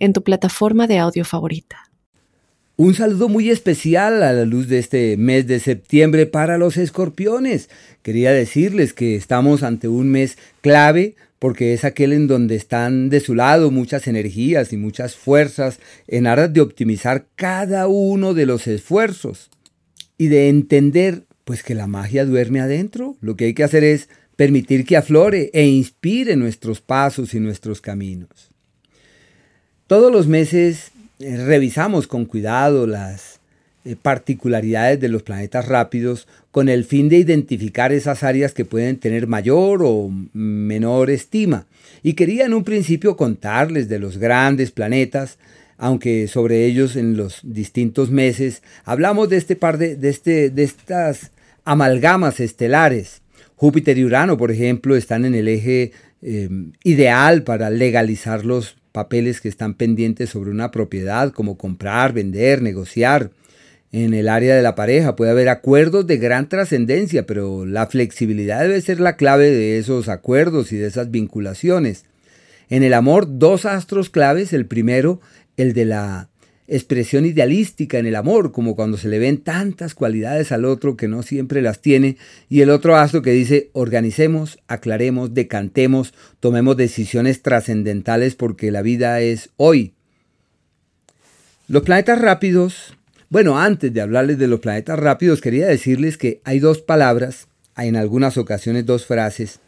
en tu plataforma de audio favorita. Un saludo muy especial a la luz de este mes de septiembre para los escorpiones. Quería decirles que estamos ante un mes clave porque es aquel en donde están de su lado muchas energías y muchas fuerzas en aras de optimizar cada uno de los esfuerzos y de entender pues que la magia duerme adentro. Lo que hay que hacer es permitir que aflore e inspire nuestros pasos y nuestros caminos. Todos los meses eh, revisamos con cuidado las eh, particularidades de los planetas rápidos con el fin de identificar esas áreas que pueden tener mayor o menor estima. Y quería en un principio contarles de los grandes planetas, aunque sobre ellos en los distintos meses hablamos de este par de, este, de estas amalgamas estelares. Júpiter y Urano, por ejemplo, están en el eje eh, ideal para legalizar los papeles que están pendientes sobre una propiedad, como comprar, vender, negociar. En el área de la pareja puede haber acuerdos de gran trascendencia, pero la flexibilidad debe ser la clave de esos acuerdos y de esas vinculaciones. En el amor, dos astros claves, el primero, el de la expresión idealística en el amor, como cuando se le ven tantas cualidades al otro que no siempre las tiene, y el otro astro que dice organicemos, aclaremos, decantemos, tomemos decisiones trascendentales porque la vida es hoy. Los planetas rápidos, bueno, antes de hablarles de los planetas rápidos, quería decirles que hay dos palabras, hay en algunas ocasiones dos frases,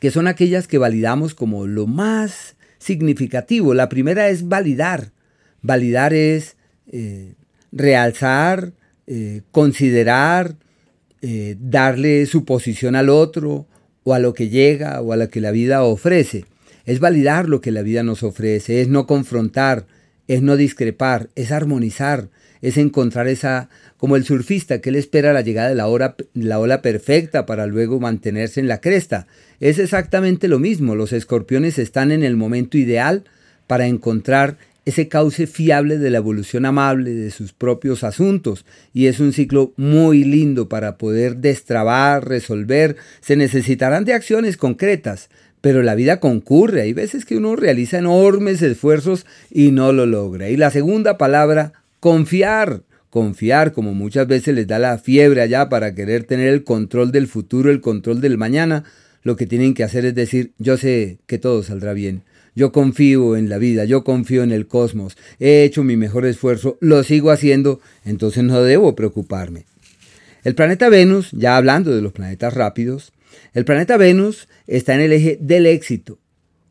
que son aquellas que validamos como lo más significativo. La primera es validar, Validar es eh, realzar, eh, considerar, eh, darle su posición al otro o a lo que llega o a lo que la vida ofrece. Es validar lo que la vida nos ofrece, es no confrontar, es no discrepar, es armonizar, es encontrar esa, como el surfista que él espera la llegada de la, la ola perfecta para luego mantenerse en la cresta. Es exactamente lo mismo, los escorpiones están en el momento ideal para encontrar ese cauce fiable de la evolución amable de sus propios asuntos y es un ciclo muy lindo para poder destrabar, resolver. Se necesitarán de acciones concretas, pero la vida concurre. Hay veces que uno realiza enormes esfuerzos y no lo logra. Y la segunda palabra, confiar. Confiar, como muchas veces les da la fiebre allá para querer tener el control del futuro, el control del mañana, lo que tienen que hacer es decir, yo sé que todo saldrá bien. Yo confío en la vida, yo confío en el cosmos, he hecho mi mejor esfuerzo, lo sigo haciendo, entonces no debo preocuparme. El planeta Venus, ya hablando de los planetas rápidos, el planeta Venus está en el eje del éxito,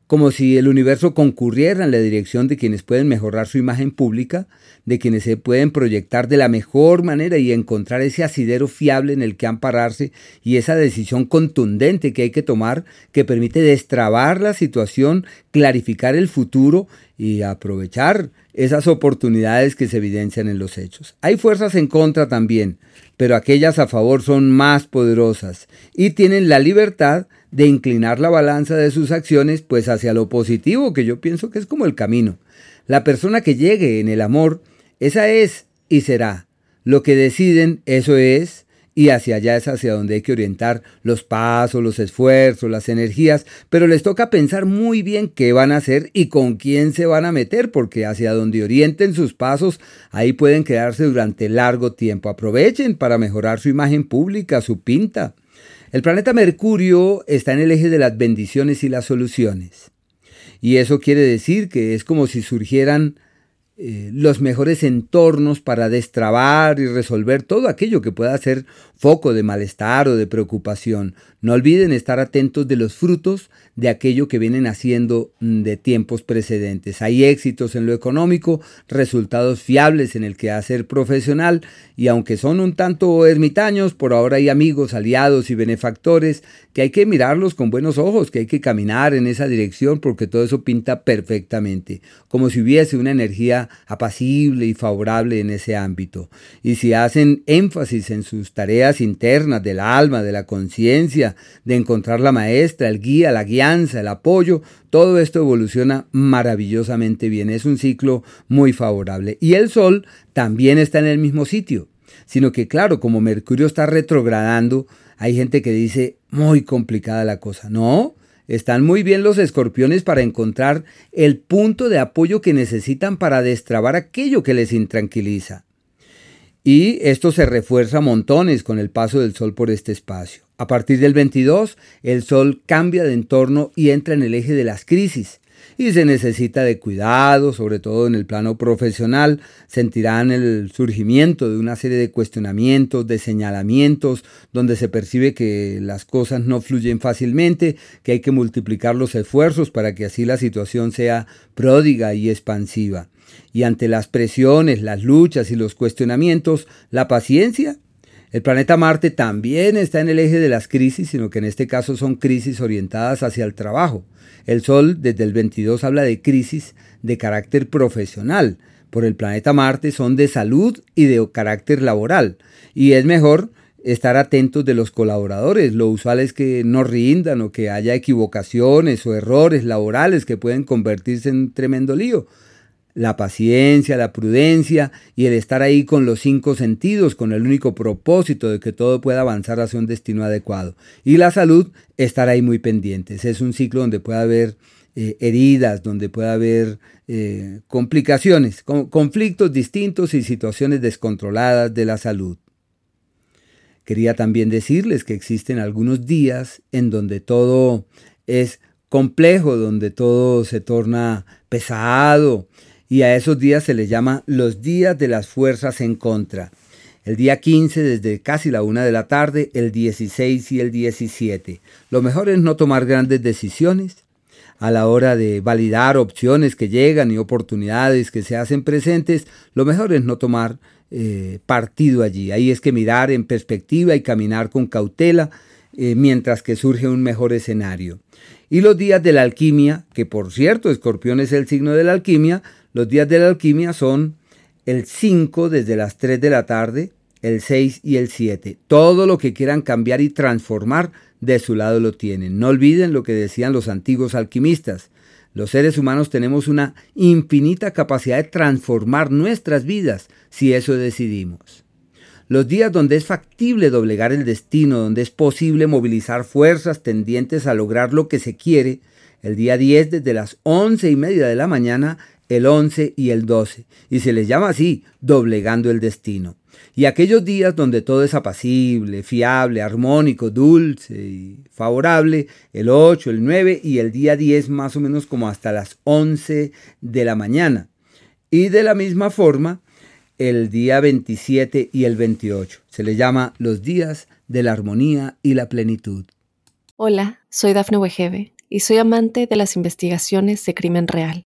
como si el universo concurriera en la dirección de quienes pueden mejorar su imagen pública, de quienes se pueden proyectar de la mejor manera y encontrar ese asidero fiable en el que ampararse y esa decisión contundente que hay que tomar que permite destrabar la situación, clarificar el futuro y aprovechar esas oportunidades que se evidencian en los hechos. Hay fuerzas en contra también, pero aquellas a favor son más poderosas y tienen la libertad de inclinar la balanza de sus acciones pues hacia lo positivo, que yo pienso que es como el camino. La persona que llegue en el amor, esa es y será. Lo que deciden, eso es, y hacia allá es hacia donde hay que orientar los pasos, los esfuerzos, las energías, pero les toca pensar muy bien qué van a hacer y con quién se van a meter, porque hacia donde orienten sus pasos, ahí pueden quedarse durante largo tiempo. Aprovechen para mejorar su imagen pública, su pinta. El planeta Mercurio está en el eje de las bendiciones y las soluciones. Y eso quiere decir que es como si surgieran eh, los mejores entornos para destrabar y resolver todo aquello que pueda ser foco de malestar o de preocupación. No olviden estar atentos de los frutos de aquello que vienen haciendo mm, de tiempos precedentes. Hay éxitos en lo económico, resultados fiables en el quehacer profesional y aunque son un tanto ermitaños, por ahora hay amigos, aliados y benefactores que hay que mirarlos con buenos ojos, que hay que caminar en esa dirección porque todo eso pinta perfectamente, como si hubiese una energía apacible y favorable en ese ámbito. Y si hacen énfasis en sus tareas internas del alma, de la conciencia, de encontrar la maestra, el guía, la guianza, el apoyo, todo esto evoluciona maravillosamente bien. Es un ciclo muy favorable. Y el Sol también está en el mismo sitio. Sino que claro, como Mercurio está retrogradando, hay gente que dice, muy complicada la cosa. No, están muy bien los escorpiones para encontrar el punto de apoyo que necesitan para destrabar aquello que les intranquiliza. Y esto se refuerza montones con el paso del Sol por este espacio. A partir del 22, el Sol cambia de entorno y entra en el eje de las crisis y se necesita de cuidado, sobre todo en el plano profesional. Sentirán el surgimiento de una serie de cuestionamientos, de señalamientos, donde se percibe que las cosas no fluyen fácilmente, que hay que multiplicar los esfuerzos para que así la situación sea pródiga y expansiva. Y ante las presiones, las luchas y los cuestionamientos, la paciencia el planeta Marte también está en el eje de las crisis, sino que en este caso son crisis orientadas hacia el trabajo. El Sol desde el 22 habla de crisis de carácter profesional. Por el planeta Marte son de salud y de carácter laboral. Y es mejor estar atentos de los colaboradores. Lo usual es que no rindan o que haya equivocaciones o errores laborales que pueden convertirse en tremendo lío la paciencia, la prudencia y el estar ahí con los cinco sentidos, con el único propósito de que todo pueda avanzar hacia un destino adecuado. Y la salud, estar ahí muy pendientes. Es un ciclo donde puede haber eh, heridas, donde puede haber eh, complicaciones, conflictos distintos y situaciones descontroladas de la salud. Quería también decirles que existen algunos días en donde todo es complejo, donde todo se torna pesado, y a esos días se les llama los días de las fuerzas en contra. El día 15 desde casi la una de la tarde, el 16 y el 17. Lo mejor es no tomar grandes decisiones a la hora de validar opciones que llegan y oportunidades que se hacen presentes. Lo mejor es no tomar eh, partido allí. Ahí es que mirar en perspectiva y caminar con cautela eh, mientras que surge un mejor escenario. Y los días de la alquimia, que por cierto, escorpión es el signo de la alquimia, los días de la alquimia son el 5 desde las 3 de la tarde, el 6 y el 7. Todo lo que quieran cambiar y transformar, de su lado lo tienen. No olviden lo que decían los antiguos alquimistas. Los seres humanos tenemos una infinita capacidad de transformar nuestras vidas si eso decidimos. Los días donde es factible doblegar el destino, donde es posible movilizar fuerzas tendientes a lograr lo que se quiere, el día 10 desde las 11 y media de la mañana el 11 y el 12, y se les llama así, doblegando el destino. Y aquellos días donde todo es apacible, fiable, armónico, dulce y favorable, el 8, el 9 y el día 10 más o menos como hasta las 11 de la mañana. Y de la misma forma, el día 27 y el 28. Se le llama los días de la armonía y la plenitud. Hola, soy Dafne Wegebe y soy amante de las investigaciones de crimen real.